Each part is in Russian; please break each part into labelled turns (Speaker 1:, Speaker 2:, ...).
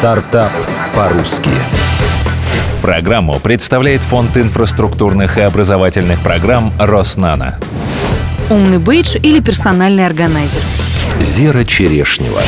Speaker 1: Стартап по-русски.
Speaker 2: Программу представляет Фонд инфраструктурных и образовательных программ «Роснано».
Speaker 3: Умный бейдж или персональный органайзер.
Speaker 1: Зера Черешнева.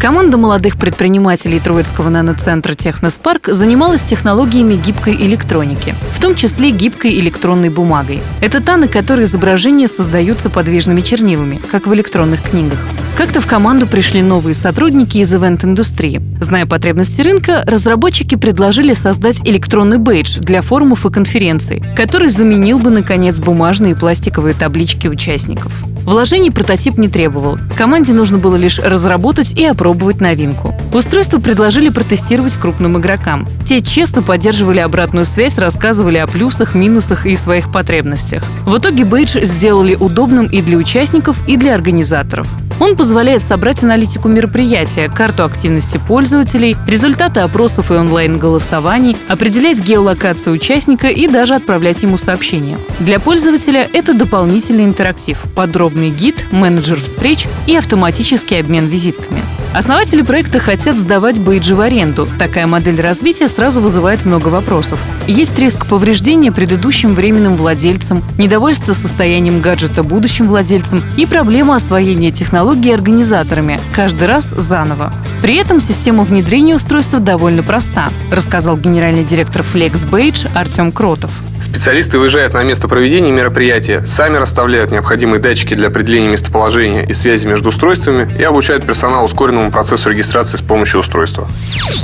Speaker 3: Команда молодых предпринимателей Троицкого наноцентра «Техноспарк» занималась технологиями гибкой электроники, в том числе гибкой электронной бумагой. Это та, на которой изображения создаются подвижными чернилами, как в электронных книгах. Как-то в команду пришли новые сотрудники из ивент-индустрии. Зная потребности рынка, разработчики предложили создать электронный бейдж для форумов и конференций, который заменил бы, наконец, бумажные и пластиковые таблички участников. Вложений прототип не требовал. Команде нужно было лишь разработать и опробовать новинку. Устройство предложили протестировать крупным игрокам. Те честно поддерживали обратную связь, рассказывали о плюсах, минусах и своих потребностях. В итоге бейдж сделали удобным и для участников, и для организаторов. Он позволяет собрать аналитику мероприятия, карту активности пользователей, результаты опросов и онлайн-голосований, определять геолокацию участника и даже отправлять ему сообщения. Для пользователя это дополнительный интерактив, подробный гид, менеджер встреч и автоматический обмен визитками. Основатели проекта хотят сдавать бейджи в аренду. Такая модель развития сразу вызывает много вопросов. Есть риск повреждения предыдущим временным владельцам, недовольство состоянием гаджета будущим владельцам и проблема освоения технологий организаторами, каждый раз заново. При этом система внедрения устройства довольно проста, рассказал генеральный директор Flex Beige Артем Кротов.
Speaker 4: Специалисты выезжают на место проведения мероприятия, сами расставляют необходимые датчики для определения местоположения и связи между устройствами и обучают персонал ускоренному процессу регистрации с помощью устройства.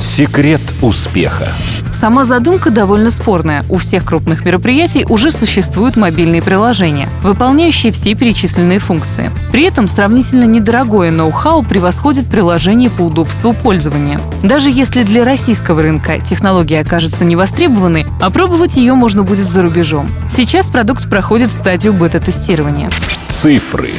Speaker 1: Секрет успеха.
Speaker 3: Сама задумка довольно спорная. У всех крупных мероприятий уже существуют мобильные приложения, выполняющие все перечисленные функции. При этом сравнительно недорогое ноу-хау превосходит приложение по удобству пользования. Даже если для российского рынка технология окажется невостребованной, опробовать ее можно будет за рубежом. Сейчас продукт проходит стадию бета-тестирования.
Speaker 1: Цифры.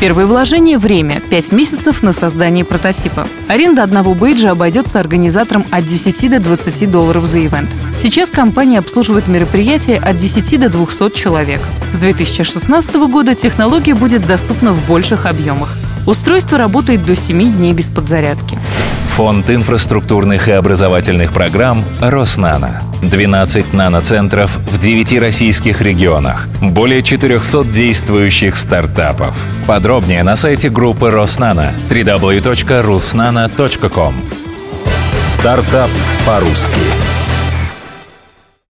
Speaker 3: Первое вложение – время – 5 месяцев на создание прототипа. Аренда одного бейджа обойдется организаторам от 10 до 20 долларов за ивент. Сейчас компания обслуживает мероприятия от 10 до 200 человек. С 2016 года технология будет доступна в больших объемах. Устройство работает до 7 дней без подзарядки.
Speaker 2: Фонд инфраструктурных и образовательных программ «Роснано». 12 наноцентров в 9 российских регионах. Более 400 действующих стартапов. Подробнее на сайте группы «Роснано» www.rusnano.com
Speaker 1: Стартап по-русски.